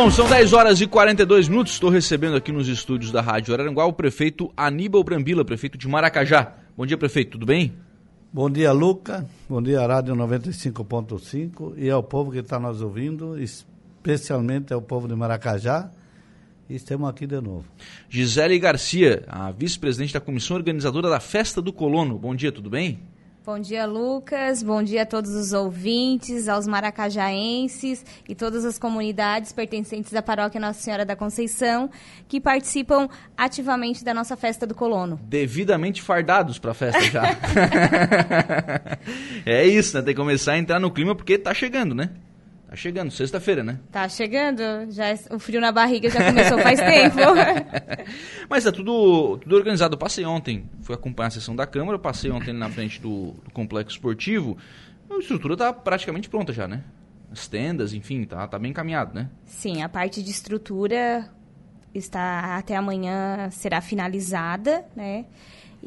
Bom, são 10 horas e 42 minutos. Estou recebendo aqui nos estúdios da Rádio Araranguá o prefeito Aníbal Brambila, prefeito de Maracajá. Bom dia, prefeito, tudo bem? Bom dia, Luca. Bom dia, Rádio 95.5 e ao povo que está nos ouvindo, especialmente ao povo de Maracajá. E estamos aqui de novo. Gisele Garcia, a vice-presidente da comissão organizadora da Festa do Colono. Bom dia, tudo bem? Bom dia, Lucas. Bom dia a todos os ouvintes, aos maracajaenses e todas as comunidades pertencentes à paróquia Nossa Senhora da Conceição que participam ativamente da nossa festa do colono. Devidamente fardados para a festa já. é isso, né? Tem que começar a entrar no clima porque tá chegando, né? Tá chegando, sexta-feira, né? Tá chegando. Já é, o frio na barriga já começou faz tempo. Mas tá tudo, tudo organizado. Eu passei ontem, fui acompanhar a sessão da Câmara, passei ontem na frente do, do complexo esportivo. A estrutura tá praticamente pronta já, né? As tendas, enfim, tá, tá bem encaminhado, né? Sim, a parte de estrutura está até amanhã será finalizada, né?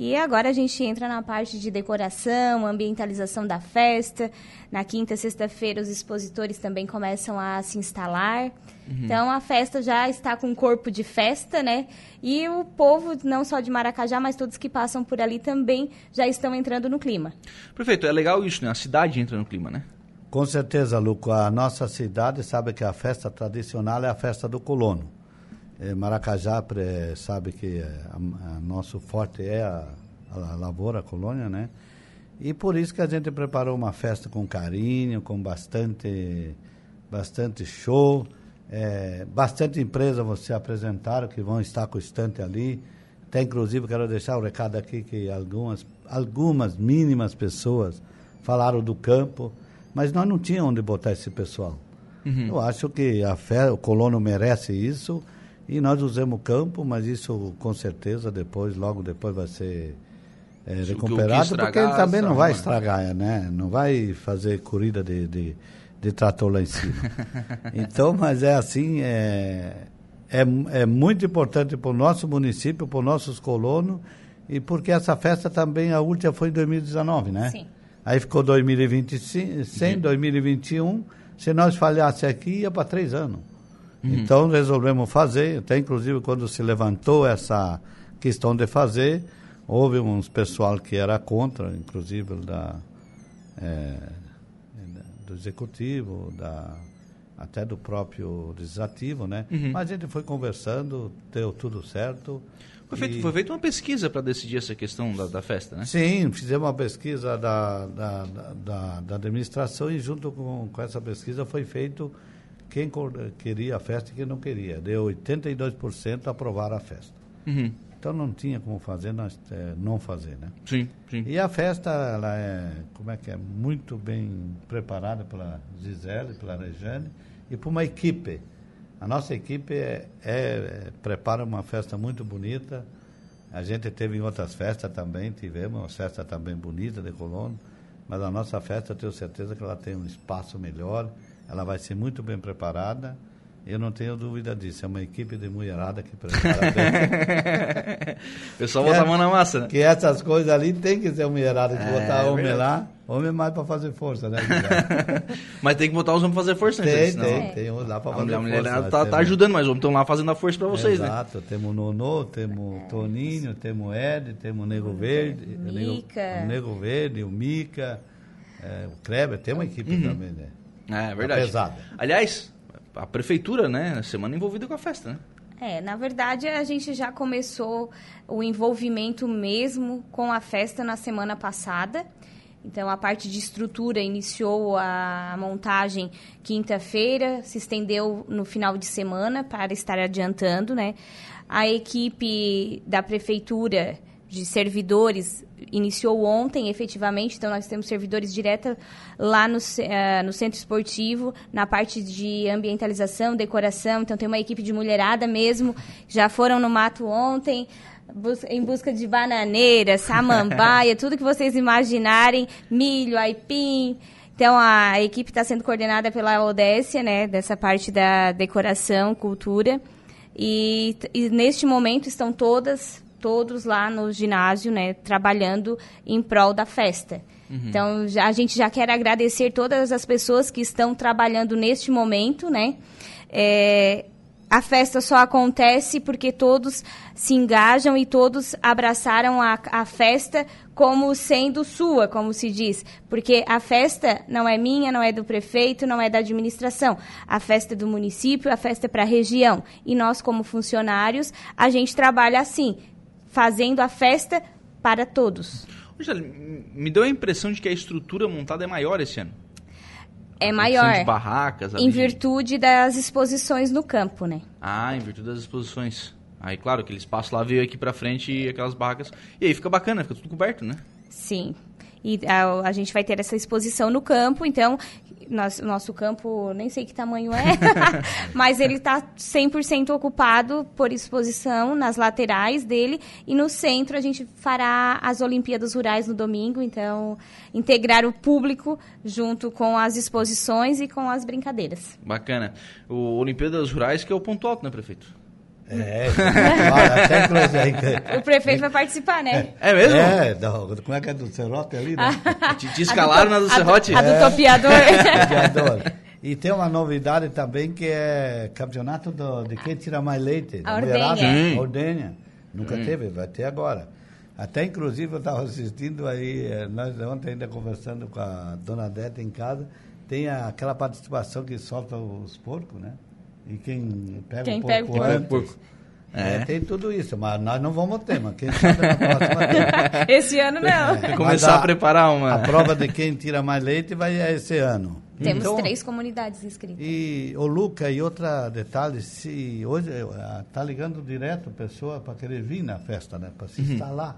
E agora a gente entra na parte de decoração, ambientalização da festa. Na quinta, sexta-feira, os expositores também começam a se instalar. Uhum. Então a festa já está com corpo de festa, né? E o povo, não só de Maracajá, mas todos que passam por ali também já estão entrando no clima. Prefeito, é legal isso, né? A cidade entra no clima, né? Com certeza, Luco. A nossa cidade sabe que a festa tradicional é a festa do colono. É, Maracajá sabe que é, a, a nosso forte é a, a, lavoura, a colônia, né? E por isso que a gente preparou uma festa com carinho, com bastante, bastante show, é, bastante empresa você apresentaram que vão estar com o estante ali. Até inclusive quero deixar o um recado aqui que algumas, algumas mínimas pessoas falaram do campo, mas nós não tínhamos onde botar esse pessoal. Uhum. Eu acho que a fé, o colono merece isso e nós usamos o campo, mas isso com certeza depois, logo depois vai ser é, recuperado, estragar, porque ele também não vai estragar, né? Não vai fazer corrida de, de, de trator lá em cima. então, mas é assim, é, é, é muito importante para o nosso município, para os nossos colonos, e porque essa festa também, a última foi em 2019, né? Sim. Aí ficou 2025, sem 2021, se nós falhasse aqui, ia para três anos. Uhum. Então resolvemos fazer, até inclusive quando se levantou essa questão de fazer, houve uns pessoal que era contra, inclusive da, é, do executivo, da, até do próprio legislativo, né? Uhum. Mas a gente foi conversando, deu tudo certo. Foi, feito, e... foi feita uma pesquisa para decidir essa questão da, da, festa, né? Sim, fizemos uma pesquisa da, da, da, da administração e junto com, com essa pesquisa foi feito quem queria a festa e quem não queria. Deu 82% aprovar a festa. Uhum. Então não tinha como fazer, nós, é, não fazer, né? Sim, sim. E a festa, ela é, como é que é, muito bem preparada pela Gisele, pela Regiane e por uma equipe. A nossa equipe é, é, prepara uma festa muito bonita. A gente teve em outras festas também, tivemos uma festa também bonita de colono, mas a nossa festa, tenho certeza que ela tem um espaço melhor ela vai ser muito bem preparada. Eu não tenho dúvida disso. É uma equipe de mulherada que prepara bem. o pessoal bota é, a mão na massa, né? Que essas coisas ali tem que ser mulherada, que é, botar homem é lá. Homem é mais para fazer força, né? mas tem que botar os homens para fazer força, né? Tem, tem, tem uns lá para fazer a força. A mulher tá, tá, ajudando, mas os homens estão lá fazendo a força para vocês, Exato. né? Exato. Temos Nonô, temos Toninho, temos Ed, temos Nego Verde. Mica. O Nego Verde, o Mica, é, o Kleber, tem uma equipe uhum. também, né? É, é verdade. Tá pesada. Aliás, a prefeitura, né, na semana envolvida com a festa, né? É, na verdade a gente já começou o envolvimento mesmo com a festa na semana passada. Então a parte de estrutura iniciou a montagem quinta-feira, se estendeu no final de semana para estar adiantando, né? A equipe da prefeitura de servidores iniciou ontem, efetivamente. Então, nós temos servidores diretos lá no, uh, no centro esportivo, na parte de ambientalização, decoração. Então, tem uma equipe de mulherada mesmo. Já foram no mato ontem em busca de bananeira, samambaia, tudo que vocês imaginarem, milho, aipim. Então, a equipe está sendo coordenada pela Odécia, né, dessa parte da decoração, cultura. E, e neste momento estão todas todos lá no ginásio, né, trabalhando em prol da festa. Uhum. Então, já, a gente já quer agradecer todas as pessoas que estão trabalhando neste momento, né, É, a festa só acontece porque todos se engajam e todos abraçaram a, a festa como sendo sua, como se diz. Porque a festa não é minha, não é do prefeito, não é da administração. A festa é do município, a festa é para a região. E nós, como funcionários, a gente trabalha assim, fazendo a festa para todos. Me deu a impressão de que a estrutura montada é maior esse ano. É maior. De barracas. Em virtude das exposições no campo, né? Ah, em virtude das exposições. Aí, claro, aquele espaço lá veio aqui pra frente e aquelas barracas. E aí fica bacana, fica tudo coberto, né? Sim. E a, a gente vai ter essa exposição no campo, então nosso, nosso campo, nem sei que tamanho é, mas ele está 100% ocupado por exposição nas laterais dele e no centro a gente fará as Olimpíadas Rurais no domingo, então integrar o público junto com as exposições e com as brincadeiras. Bacana. O Olimpíadas Rurais que é o ponto alto, né, prefeito? É, até inclusive. O prefeito vai participar, né? É, é mesmo? É, do, como é que é do Serrote ali, né? te, te escalaram na do Serrote? A do, a do topiador. topiador. E tem uma novidade também que é campeonato do, de quem tira mais leite. A ordenha. ordenha. Nunca hum. teve, vai ter agora. Até inclusive eu estava assistindo aí, eh, nós ontem ainda conversando com a dona Deta em casa, tem aquela participação que solta os porcos, né? E quem pega quem o porco, pega o antes, porco. É. é. tem tudo isso, mas nós não vamos ter, mas quem sabe na próxima tem. Esse ano não. É, começar a, a, preparar uma. A prova de quem tira mais leite vai esse ano. Temos então, três comunidades inscritas. E o Luca, e outro detalhe, se hoje está ligando direto a pessoa para querer vir na festa, né? Para se uhum. instalar.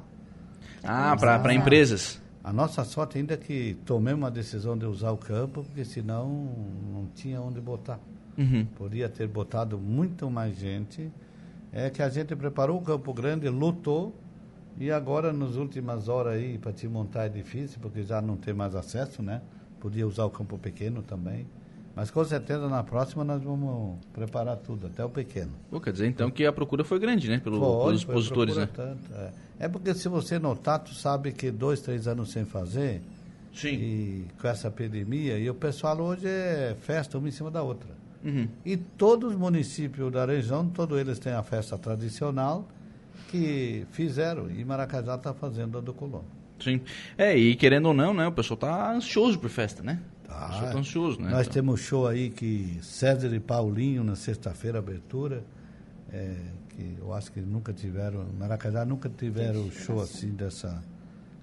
Ah, para empresas. A nossa sorte ainda é que tomei uma decisão de usar o campo, porque senão não tinha onde botar. Uhum. Podia ter botado muito mais gente. É que a gente preparou o Campo Grande, lutou, e agora, nas últimas horas aí, para te montar é difícil, porque já não tem mais acesso, né? Podia usar o campo pequeno também. Mas com certeza na próxima nós vamos preparar tudo, até o pequeno. Pô, quer dizer então que a procura foi grande, né? Pelo, foi, pelos expositores, né? Tanto, é. é. porque se você notar, tu sabe que dois, três anos sem fazer. Sim. E com essa epidemia, e o pessoal hoje é festa uma em cima da outra. Uhum. E todos os municípios da região, todos eles têm a festa tradicional que fizeram. E Maracajá está fazendo a do Colono. Sim. É, e querendo ou não, né? O pessoal está ansioso por festa, né? Tá. O pessoal tá ansioso, né? Nós então. temos show aí que César e Paulinho na sexta-feira, abertura. É, que eu acho que nunca tiveram, Maracajá nunca tiveram show assim dessa,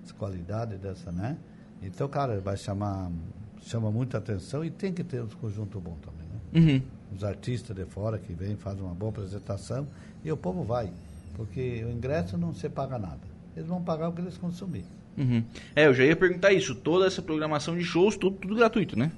dessa qualidade, dessa, né? Então, cara, vai chamar, chama muita atenção e tem que ter os conjuntos bons também. Uhum. Os artistas de fora que vêm, fazem uma boa apresentação e o povo vai. Porque o ingresso não se paga nada. Eles vão pagar o que eles consumirem. Uhum. É, eu já ia perguntar isso. Toda essa programação de shows, tudo, tudo gratuito, né?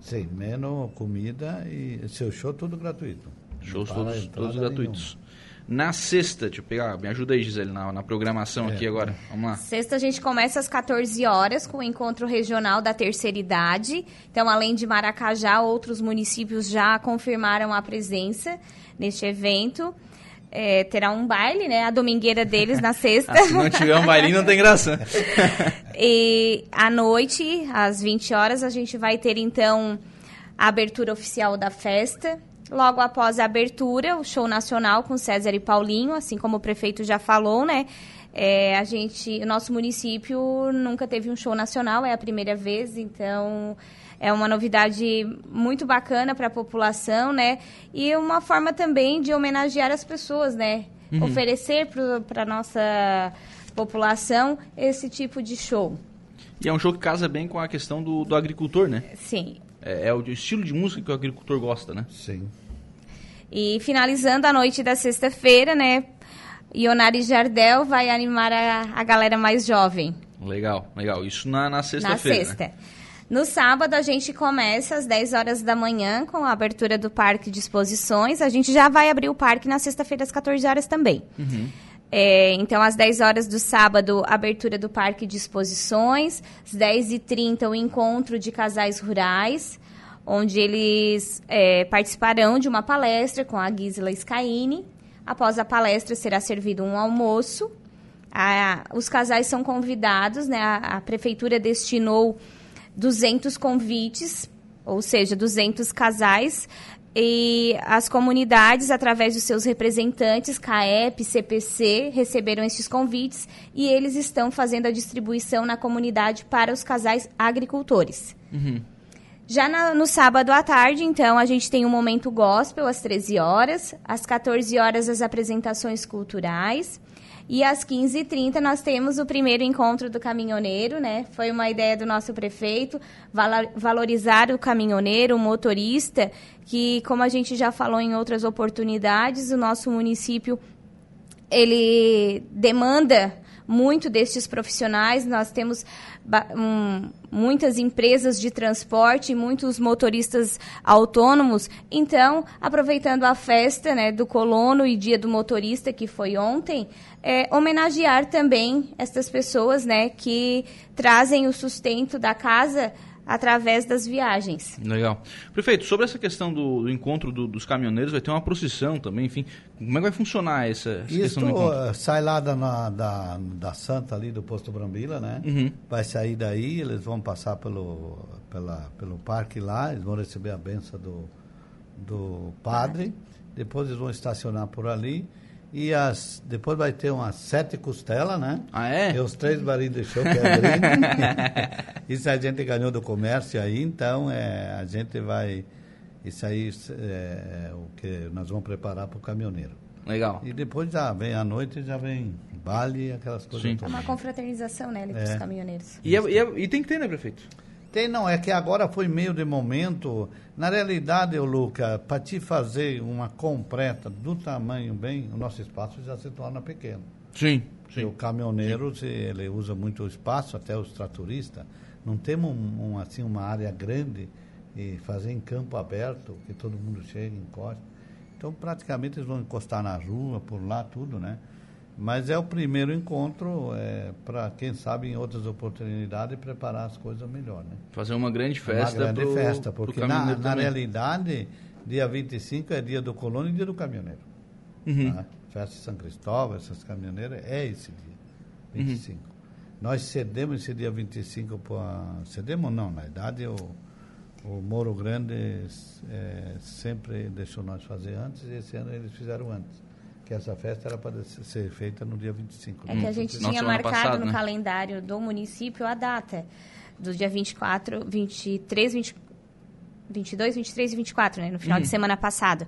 Sim, menos comida e seu show, tudo gratuito. Shows todos, todos gratuitos. Na sexta, deixa eu pegar, me ajuda aí, Gisele, na, na programação é. aqui agora. Vamos lá. Sexta a gente começa às 14 horas com o encontro regional da terceira idade. Então, além de Maracajá, outros municípios já confirmaram a presença neste evento. É, terá um baile, né? A domingueira deles na sexta. ah, se não tiver um baile, não tem graça. e à noite, às 20 horas, a gente vai ter então a abertura oficial da festa. Logo após a abertura, o show nacional com César e Paulinho, assim como o prefeito já falou, né? É, a gente, o nosso município nunca teve um show nacional, é a primeira vez, então é uma novidade muito bacana para a população, né? E uma forma também de homenagear as pessoas, né? Uhum. Oferecer para a nossa população esse tipo de show. E é um show que casa bem com a questão do, do agricultor, né? Sim. É, é, o estilo de música que o agricultor gosta, né? Sim. E finalizando a noite da sexta-feira, né? Ionari Jardel vai animar a, a galera mais jovem. Legal, legal. Isso na, na sexta-feira. Na sexta. Né? No sábado, a gente começa às 10 horas da manhã com a abertura do Parque de Exposições. A gente já vai abrir o parque na sexta-feira às 14 horas também. Uhum. É, então, às 10 horas do sábado, abertura do Parque de Exposições. Às 10h30, o encontro de casais rurais, onde eles é, participarão de uma palestra com a Gisela Scaini. Após a palestra, será servido um almoço. A, os casais são convidados, né? A, a prefeitura destinou 200 convites, ou seja, 200 casais e as comunidades, através dos seus representantes, CAEP, CPC, receberam esses convites e eles estão fazendo a distribuição na comunidade para os casais agricultores. Uhum. Já na, no sábado à tarde, então, a gente tem um momento gospel às 13 horas, às 14 horas as apresentações culturais, e às 15h30 nós temos o primeiro encontro do caminhoneiro, né? Foi uma ideia do nosso prefeito, valorizar o caminhoneiro, o motorista, que, como a gente já falou em outras oportunidades, o nosso município ele demanda muito destes profissionais. Nós temos um, muitas empresas de transporte, muitos motoristas autônomos. Então, aproveitando a festa né, do colono e dia do motorista, que foi ontem, é, homenagear também estas pessoas né, que trazem o sustento da casa através das viagens. Legal. Prefeito, sobre essa questão do, do encontro do, dos caminhoneiros, vai ter uma procissão também, enfim. Como é que vai funcionar essa, essa Isso questão do encontro? Sai lá da, da, da Santa ali do posto Brambila, né? Uhum. Vai sair daí, eles vão passar pelo, pela, pelo parque lá, eles vão receber a benção do, do padre, depois eles vão estacionar por ali e as, depois vai ter umas sete costelas, né? Ah, é? E os três barris de show que é isso a gente ganhou do comércio aí, então é, a gente vai. Isso aí é, é o que nós vamos preparar para o caminhoneiro. Legal. E depois já vem à noite, já vem baile, aquelas coisas Sim. É uma confraternização, né, entre É. os caminhoneiros. E, é- e é- e tem que ter, né, prefeito? Tem, não, é que agora foi meio de momento. Na realidade, ô Luca, para te fazer uma completa do tamanho bem, o nosso espaço já se torna pequeno. Sim, O caminhoneiro, se ele usa muito o espaço, até os tratoristas. Não temos um, um, assim, uma área grande e fazer em campo aberto, que todo mundo chega encosta. Então, praticamente, eles vão encostar na rua, por lá, tudo, né? Mas é o primeiro encontro é, para, quem sabe, em outras oportunidades, preparar as coisas melhor, né? Fazer uma grande festa uma grande pro, festa, porque na, na realidade, dia 25 é dia do colono e dia do caminhoneiro. Uhum. Tá? Festa de São Cristóvão, essas caminhoneiras, é esse dia, Uhum. 25. Nós cedemos esse dia 25 para. Cedemos não, na verdade o, o Moro Grande é, sempre deixou nós fazer antes e esse ano eles fizeram antes. Que essa festa era para ser feita no dia 25. É que a gente Nossa, tinha marcado passada, no né? calendário do município a data do dia 24, 23, 20, 22, 23 e 24, né, no final Uhum. de semana passado.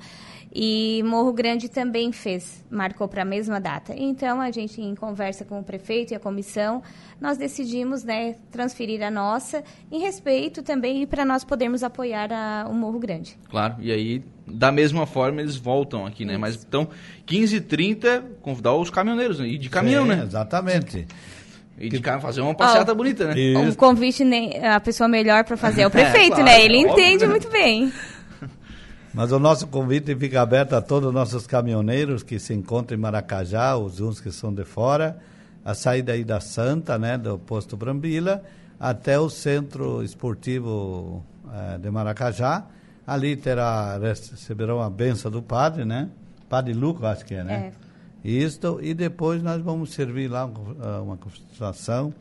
E Morro Grande também fez, marcou para a mesma data. Então, a gente, em conversa com o prefeito e a comissão, nós decidimos né, transferir a nossa, em respeito também e para nós podermos apoiar a- o Morro Grande. Claro, e aí, da mesma forma, eles voltam aqui, né? Mas então, 15h30, convidar os caminhoneiros, né? E de caminhão, Sim, né? Exatamente. E de ca- fazer uma passeata Ó, bonita, né? O convite, nem, a pessoa melhor para fazer é o prefeito, claro, né? Ele óbvio, entende né? muito bem. Mas o nosso convite fica aberto a todos os nossos caminhoneiros que se encontram em Maracajá, os uns que são de fora, a saída aí da Santa, né, do posto Brambila, até o centro esportivo eh, de Maracajá. Ali terá, receberão a benção do padre, né? Padre Luco, acho que é, né? Isto, e depois nós vamos servir lá ah, uma conversação,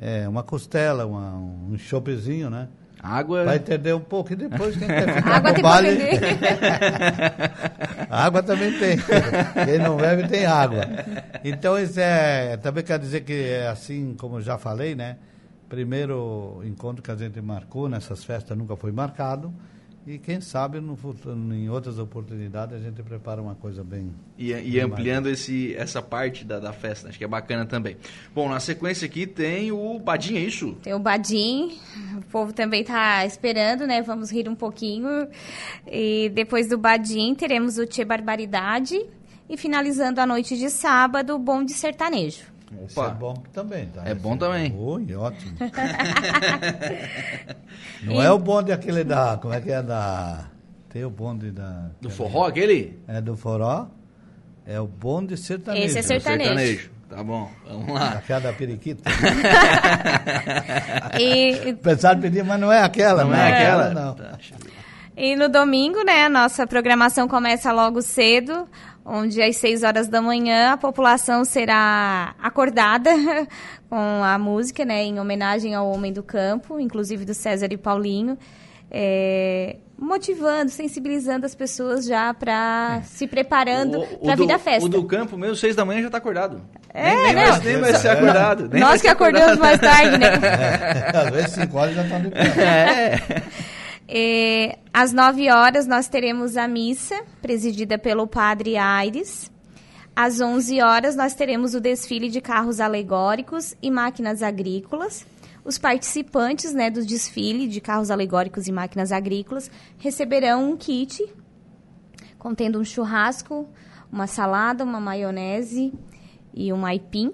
eh, uma costela, uma, um chopezinho, né? Água. Vai entender um pouco e depois quem quer ficar Água no tem pra baile... vender. água também tem. Quem não bebe tem água. Então isso é. Também quer dizer que é assim como eu já falei, né? Primeiro encontro que a gente marcou nessas festas nunca foi marcado. E quem sabe no futuro, em outras oportunidades a gente prepara uma coisa bem. E, e bem ampliando esse, essa parte da, da festa, acho que é bacana também. Bom, na sequência aqui tem o Badinha, é isso? Tem o Badim, o povo também está esperando, né? Vamos rir um pouquinho. E depois do Badim teremos o Tchê Barbaridade. E finalizando a noite de sábado, o Bonde Sertanejo. Opa. é bom também, tá? É Esse bom também. Oi, ótimo. não é o bonde aquele da. Como é que é da. Tem o bonde da. Do forró, aquele? É do forró. É o bonde sertanejo. Esse é Do Sertanejo. Tá bom, vamos lá. Aquela da periquita. E, Pensaram pedir, mas não é aquela, Não é aquela? Não. Tá. e no domingo, né? A nossa programação começa logo cedo, onde às 6 horas da manhã a população será acordada com a música, né? Em homenagem ao Homem do Campo, inclusive do César e Paulinho. É, motivando, sensibilizando as pessoas já para se preparando para a vida festa. O do campo mesmo, seis da manhã já tá acordado. É, nem, nem, não. vai, nem vai ser acordado. Nós que acordamos acordado. mais tarde, né? Às vezes 5 horas já estão de pé. É. É, às 9 horas nós teremos a missa, presidida pelo padre Aires. Às 11 horas nós teremos o desfile de carros alegóricos e máquinas agrícolas. Os participantes né, do desfile de carros alegóricos e máquinas agrícolas receberão um kit contendo um churrasco, uma salada, uma maionese e um aipim.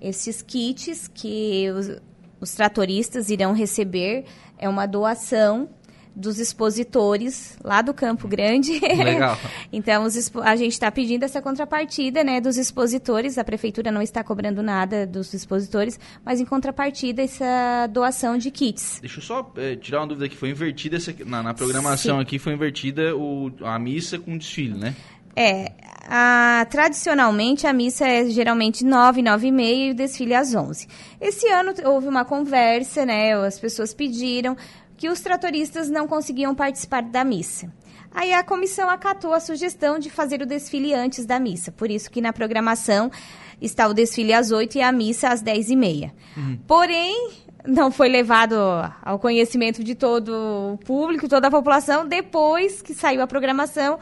Esses kits que os, os tratoristas irão receber é uma doação dos expositores lá do Campo Grande. Legal. então, a gente está pedindo essa contrapartida né, dos expositores. A prefeitura não está cobrando nada dos expositores, mas em contrapartida, essa doação de kits. Deixa eu só eh, tirar uma dúvida aqui. Foi invertida essa, na, na programação Sim. aqui, foi invertida o, a missa com o desfile, né? É, a- tradicionalmente a missa é geralmente 9, 9 e meia e o desfile às 11. Esse ano houve uma conversa, né, as pessoas pediram que os tratoristas não conseguiam participar da missa. Aí a comissão acatou a sugestão de fazer o desfile antes da missa, por isso que na programação está o desfile às 8 e a missa às 10 e meia. Porém, não foi levado ao conhecimento de todo o público, toda a população, depois que saiu a programação,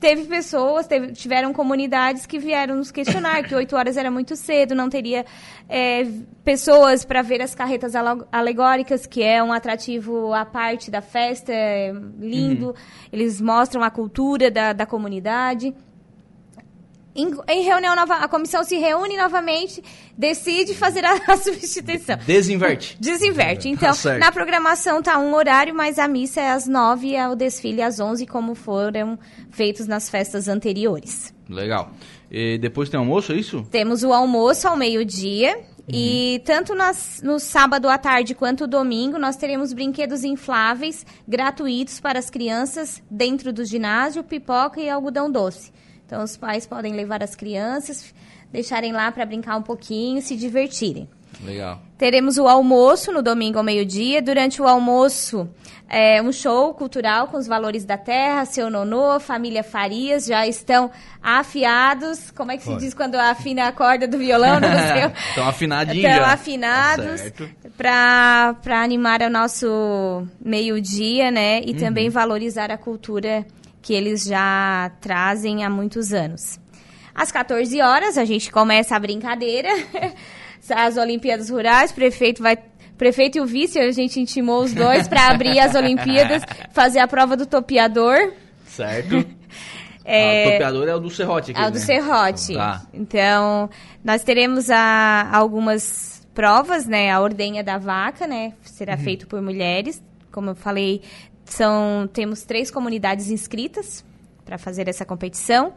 teve pessoas, teve- tiveram comunidades que vieram nos questionar que 8 horas era muito cedo, não teria é, pessoas para ver as carretas alegóricas, que é um atrativo à parte da festa, é lindo. Eles mostram a cultura da, da comunidade. Em, em reunião nova, a comissão se reúne novamente, decide fazer a, a substituição. Desinverte. Desinverte. Então, Tá certo. na programação tá um horário, mas a missa é às nove e o desfile às onze, como foram feitos nas festas anteriores. Legal. E depois tem almoço, é isso? Temos o almoço ao meio-dia. E tanto nas- no sábado à tarde quanto domingo, nós teremos brinquedos infláveis gratuitos para as crianças dentro do ginásio, pipoca e algodão doce. Então, os pais podem levar as crianças, deixarem lá para brincar um pouquinho, se divertirem. Legal. Teremos o almoço no domingo ao meio-dia. Durante o almoço, é, um show cultural com os valores da terra. Seu Nonô, família Farias já estão afiados. Como é que se Foi. diz quando afina a corda do violão? Não sei. Estão afinadinhos Estão afinados Certo. para animar o nosso meio-dia, né? E Uhum. também valorizar a cultura que eles já trazem há muitos anos. Às 14 horas, a gente começa a brincadeira. As Olimpíadas Rurais, prefeito vai. Prefeito e o vice, a gente intimou os dois para abrir as Olimpíadas, fazer a prova do topeador. Certo. É, Ah, o topeador é o do Serrote aqui, é o do né? Serrote. Tá. Então, nós teremos a- algumas provas, né? A ordenha da vaca, né? Será Uhum. feito por mulheres. Como eu falei, são, temos três comunidades inscritas para fazer essa competição.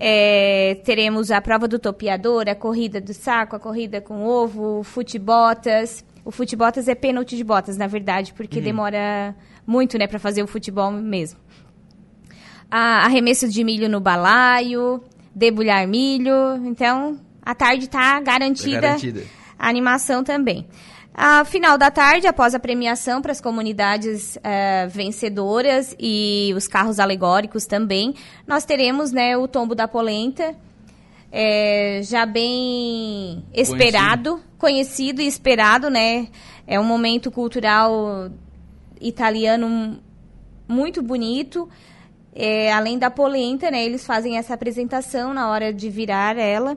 É, teremos a prova do topeador, a corrida do saco, a corrida com ovo, futebotas. O futebotas é pênalti de botas, na verdade, Uhum. porque demora muito, né, para fazer o futebol mesmo a- arremesso de milho no balaio, debulhar milho. Então, a tarde está garantida, Tá garantida. A animação também. A final da tarde, após a premiação para as comunidades eh, vencedoras e os carros alegóricos também, nós teremos né, o tombo da polenta, eh, já bem esperado, conhecido e esperado, né? É um momento cultural italiano muito bonito. É, além da polenta, né? Eles fazem essa apresentação na hora de virar ela.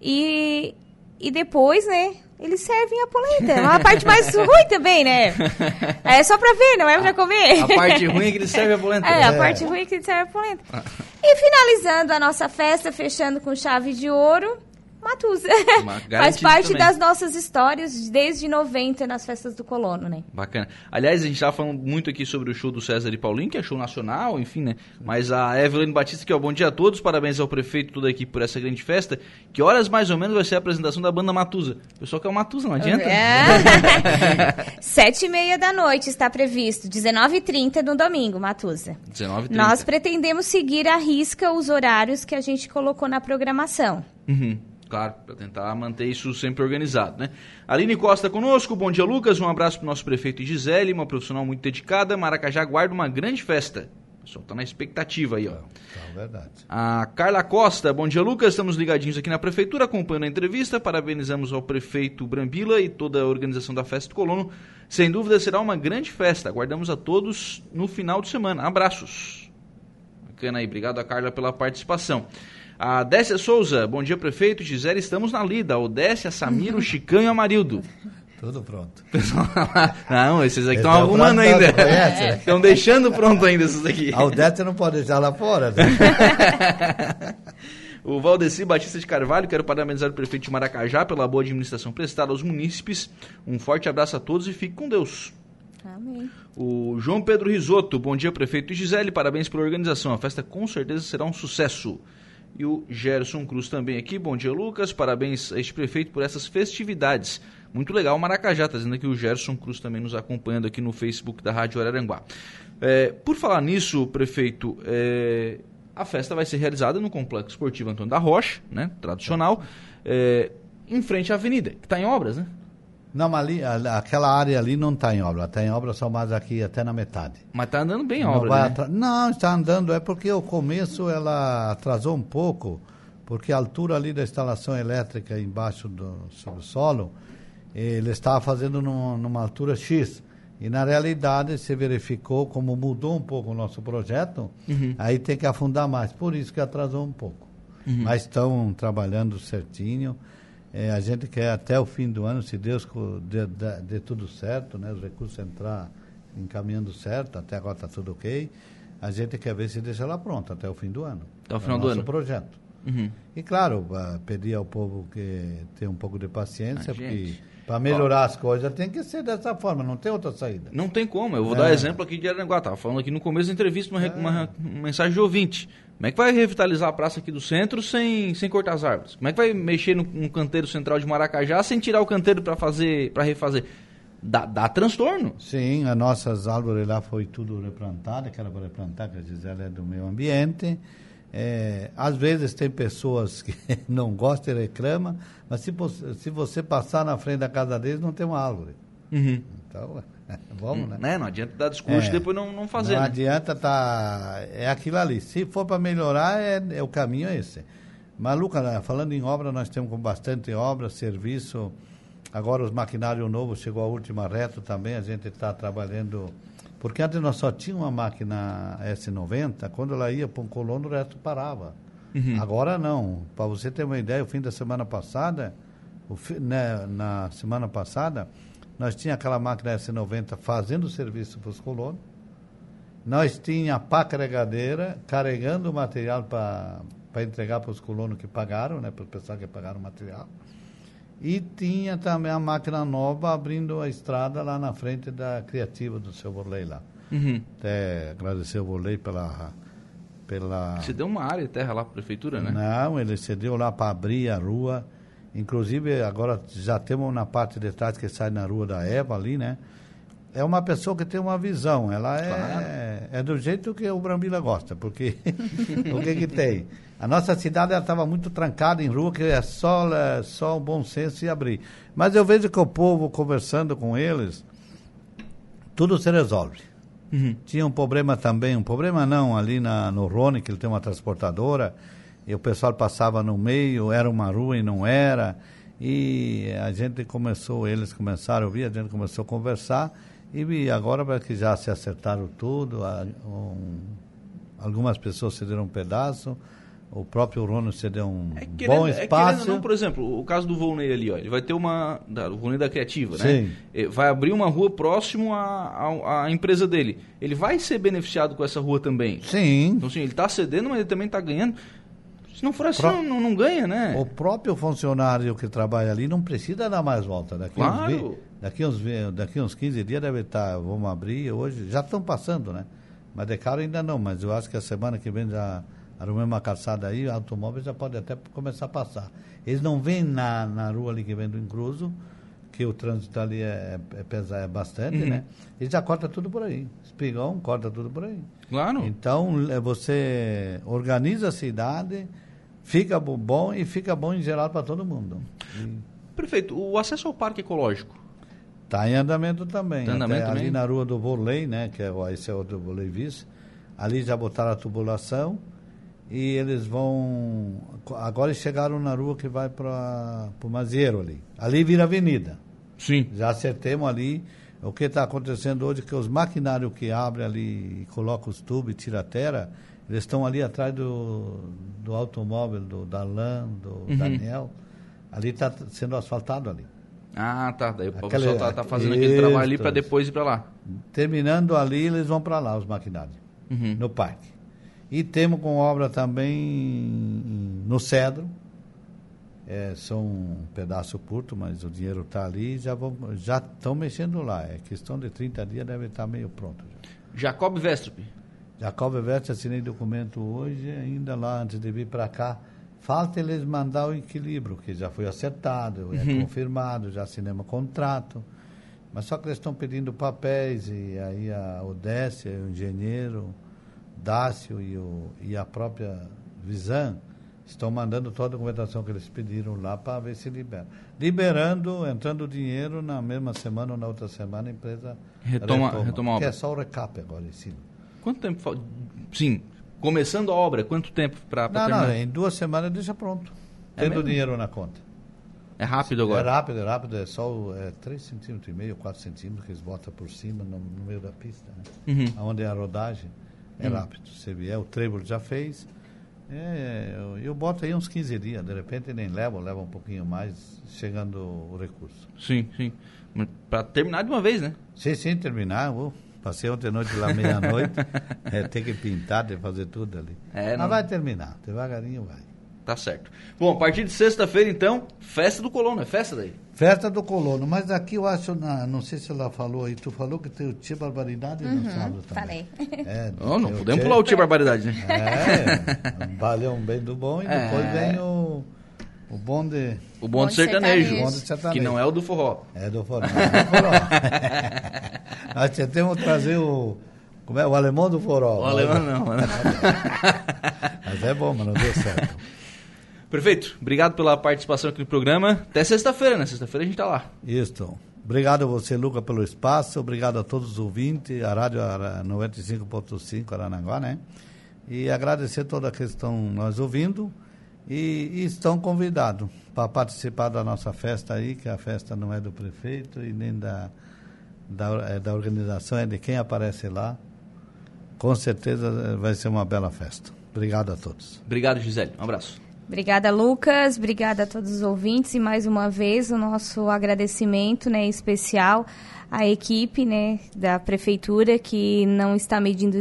E, e depois, né? Eles servem a polenta. É uma parte mais ruim também, né? É só pra ver, não é pra comer. A parte ruim é que ele serve a polenta. É, a É. parte ruim é que serve a polenta. E finalizando a nossa festa, fechando com chave de ouro, Matusa. Uma- Faz parte também. das nossas histórias desde 90 nas festas do colono, né? Bacana. Aliás, a gente tava falando muito aqui sobre o show do César e Paulinho, que é show nacional, enfim, né? Mas a Evelyn Batista, que é o bom dia a todos, parabéns ao prefeito e toda a equipe por essa grande festa. Que horas mais ou menos vai ser a apresentação da banda Matusa? O pessoal quer o Matusa, não adianta? É. Sete e meia da noite está previsto, 19h30 no domingo, Matusa. 19 h Nós pretendemos seguir à risca os horários que a gente colocou na programação. Uhum. Claro, para tentar manter isso sempre organizado, né? Aline Costa conosco, bom dia Lucas, um abraço para o nosso prefeito Gisele, uma profissional muito dedicada. Maracajá guarda uma grande festa. O pessoal tá na expectativa aí, ó. Tá, verdade. A Carla Costa, bom dia Lucas, estamos ligadinhos aqui na prefeitura, acompanhando a entrevista, parabenizamos ao prefeito Brambila e toda a organização da festa do Colono. Sem dúvida será uma grande festa, aguardamos a todos no final de semana. Abraços. Bacana aí, obrigado a Carla pela participação. A Décia Souza, bom dia prefeito, Gisele, estamos na lida. O Décia, Samiro, Chicão e Amarildo. Tudo pronto. não, esses aqui estão arrumando ainda. Estão deixando pronto ainda esses aqui. A Odete não pode deixar lá fora. Né? o Valdeci Batista de Carvalho, quero parabenizar o prefeito de Maracajá pela boa administração prestada aos munícipes. Um forte abraço a todos e fique com Deus. Amém. O João Pedro Risotto, bom dia prefeito Gisele, parabéns pela organização. A festa com certeza será um sucesso. E o Gerson Cruz também aqui, bom dia Lucas, parabéns a este prefeito por essas festividades. Muito legal, Maracajá, está dizendo aqui o Gerson Cruz também nos acompanhando aqui no Facebook da Rádio Araranguá. É, por falar nisso, prefeito, é, a festa vai ser realizada no Complexo Esportivo Antônio da Rocha, né, tradicional, é, em frente à avenida, que está em obras, né? Não, mas ali, aquela área ali não está em obra, está em obra só mais aqui até na metade. Mas está andando bem a obra, né? Não, está andando, é porque o começo ela atrasou um pouco, porque a altura ali da instalação elétrica embaixo do subsolo, ele estava fazendo num, numa altura X. E na realidade se verificou como mudou um pouco o nosso projeto, uhum. aí tem que afundar mais. Por isso que atrasou um pouco. Uhum. Mas estão trabalhando certinho. É, a gente quer até o fim do ano, se Deus dê, dê, dê tudo certo, né, os recursos entrar encaminhando certo, até agora está tudo ok. A gente quer ver se deixa ela pronta até o fim do ano. Até o final é o do ano. projeto. Uhum. E claro, pedir ao povo que tenha um pouco de paciência, porque para melhorar as coisas tem que ser dessa forma, não tem outra saída. Não tem como. Eu vou é. dar exemplo aqui de Aranguá. Estava falando aqui no começo da entrevista uma, é. uma, uma, mensagem de ouvinte. Como é que vai revitalizar a praça aqui do centro sem, sem cortar as árvores? Como é que vai mexer no, no canteiro central de Maracajá sem tirar o canteiro para fazer para refazer? Dá, dá transtorno. Sim, as nossas árvores lá foi tudo replantado, que era para replantar, que a Gisela é do meio ambiente. É, às vezes tem pessoas que não gostam e reclamam, mas se, se você passar na frente da casa deles, não tem uma árvore. Uhum. Então, vamos, né? né? Não adianta dar discurso é, e depois não, não fazer. Não né? adianta tá. É aquilo ali. Se for para melhorar, é, é, o caminho é esse. Mas, Lucas, né, falando em obra, nós temos bastante obra, serviço. Agora os maquinários novos, chegou a última reta também, a gente está trabalhando porque antes nós só tinha uma máquina S90, quando ela ia para um colono, o resto parava. Uhum. Agora não. Para você ter uma ideia, o fim da semana passada, fi, né, na semana passada, nós tinha aquela máquina S90 fazendo serviço para os colonos. Nós tinha a pá carregadeira carregando o material para entregar para os colonos que pagaram, né, para o pessoal que pagaram o material. E tinha também a máquina nova abrindo a estrada lá na frente da criativa do seu Borley lá. Uhum. Até agradecer o Borley pela, pela. Você deu uma área de terra lá para a prefeitura, né? Não, ele cedeu lá para abrir a rua. Inclusive, agora já temos na parte de trás que sai na rua da Eva ali, né? É uma pessoa que tem uma visão. Ela é, claro. é do jeito que o Brambila gosta, porque o que que tem? A nossa cidade estava muito trancada em rua, que é só, é só o bom senso e abrir. Mas eu vejo que o povo, conversando com eles, tudo se resolve. Uhum. Tinha um problema também, um problema não, ali na, no Rony, que ele tem uma transportadora, e o pessoal passava no meio, era uma rua e não era. E a gente começou, eles começaram a ouvir, a gente começou a conversar, e agora que já se acertaram tudo, um, algumas pessoas cederam um pedaço, o próprio Rono cedeu um é querendo, bom espaço. É não, por exemplo, o caso do Volney ali, ó, ele vai ter uma. Da, o Volney da Criativa, né? Sim. Vai abrir uma rua próximo à, à, empresa dele. Ele vai ser beneficiado com essa rua também. Sim. Então, assim, ele está cedendo, mas ele também está ganhando. Se não for assim, Pro... não, não, ganha, né? O próprio funcionário que trabalha ali não precisa dar mais volta. Daqui, claro. uns, daqui, uns, daqui uns 15 dias deve estar, tá, vamos abrir hoje. Já estão passando, né? Mas de cara ainda não, mas eu acho que a semana que vem já arrumei uma calçada aí, automóvel já pode até começar a passar. Eles não vêm na, na rua ali que vem do Incruso, que o trânsito ali é, é, é bastante, uhum. né? Eles já corta tudo por aí. Espigão corta tudo por aí. Claro. Então, é, você organiza a cidade, fica bom e fica bom em geral para todo mundo. E Prefeito, o acesso ao parque ecológico. Está em andamento também. Tá em andamento Até também? Ali na rua do Volei, né? Que é, o- esse é o do Volei Vice. Ali já botaram a tubulação e eles vão. Agora chegaram na rua que vai para o Mazieiro ali. Ali vira avenida. Sim. Já acertemos ali. O que está acontecendo hoje é que os maquinários que abrem ali e colocam os tubos e tira a terra, eles estão ali atrás do, do automóvel do Darlan, do Uhum. Daniel. Ali está sendo asfaltado ali. Ah, tá. Daí o pessoal tá, tá fazendo aquele trabalho ali para depois ir para lá. Terminando ali, eles vão para lá, os maquinários, Uhum. no parque. E temos com obra também no Cedro. É, são um pedaço curto, mas o dinheiro está ali e já vão, já estão mexendo lá. É questão de 30 dias, deve estar meio pronto. já. Jacob Vestrup. Jacob Veste, assinei documento hoje, ainda lá antes de vir para cá. Falta eles mandar o equilíbrio, que já foi acertado, é confirmado, já assinamos contrato. Mas só que eles estão pedindo papéis e aí a Odécia, o engenheiro, Dácio e, o, e a própria Visan estão mandando toda a documentação que eles pediram lá para ver se libera. Liberando, entrando dinheiro na mesma semana ou na outra semana, a empresa Retoma- retoma a Que é só o recap agora em cima. Quanto tempo falta? Sim. Começando a obra, quanto tempo para Não, não, terminar? em duas semanas deixa pronto. É Tendo mesmo? dinheiro na conta. É rápido É agora. rápido, é rápido, é só é 3 centímetros e meio, 4 centímetros que eles botam por cima no, no meio da pista, né? Uhum. Onde é a rodagem, é Uhum. rápido. Se vier, o Trevor já fez. É, eu, eu boto aí uns 15 dias, de repente nem leva, leva um pouquinho mais, chegando o recurso. Sim, sim. Para terminar de uma vez, né? Sim, sim, terminar, vou. Passei ontem à noite lá meia-noite, é, tem que pintar, tem que fazer tudo ali. É, Mas não- vai terminar, devagarinho vai. Tá certo. Bom, a partir de sexta-feira, então, festa do Colono. É festa daí? Festa do colono, mas aqui eu acho, na, não sei se ela falou aí, tu falou que tem o Tia Barbaridade no sábado também. Falei. É, Oh, não podemos Tia- pular o Tia Barbaridade, né? É, um balhão bem do bom e É. depois vem o, o bonde, O bonde sertanejo, sertanejo. Bonde sertanejo. Que não é o do forró. é do forró. é do forró. Nós tentamos trazer o, como é, o alemão do forró. O alemão não, né? Mas é bom, mas não deu certo. Prefeito, obrigado pela participação aqui no programa. Até sexta-feira, né? Sexta-feira a gente tá lá. Isso. Obrigado a você, Luca, pelo espaço. Obrigado a todos os ouvintes, a Rádio Ara- 95.5 Aranaguá, né? E agradecer toda a que estão nós ouvindo. E, e estão convidados para participar da nossa festa aí, que a festa não é do prefeito e nem da, da, é da organização, é de quem aparece lá. Com certeza eh, vai ser uma bela festa. Obrigado a todos. Obrigado, Gisele. Um abraço. Obrigada, Lucas. Obrigada a todos os ouvintes. E mais uma vez o nosso agradecimento né, especial à equipe né, da Prefeitura que não está medindo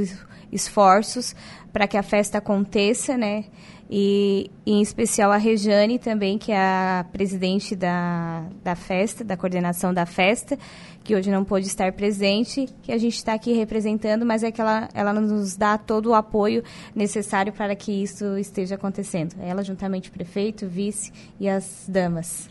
esforços para que a festa aconteça, né? E em especial a Rejane também, que é a presidente da, da festa, da coordenação da festa, que hoje não pôde estar presente, que a gente está aqui representando, mas é que ela, ela nos dá todo o apoio necessário para que isso esteja acontecendo. Ela, juntamente o prefeito, o vice e as damas.